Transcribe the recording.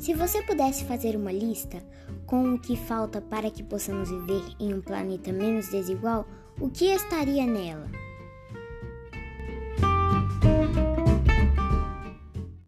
Se você pudesse fazer uma lista com o que falta para que possamos viver em um planeta menos desigual, o que estaria nela?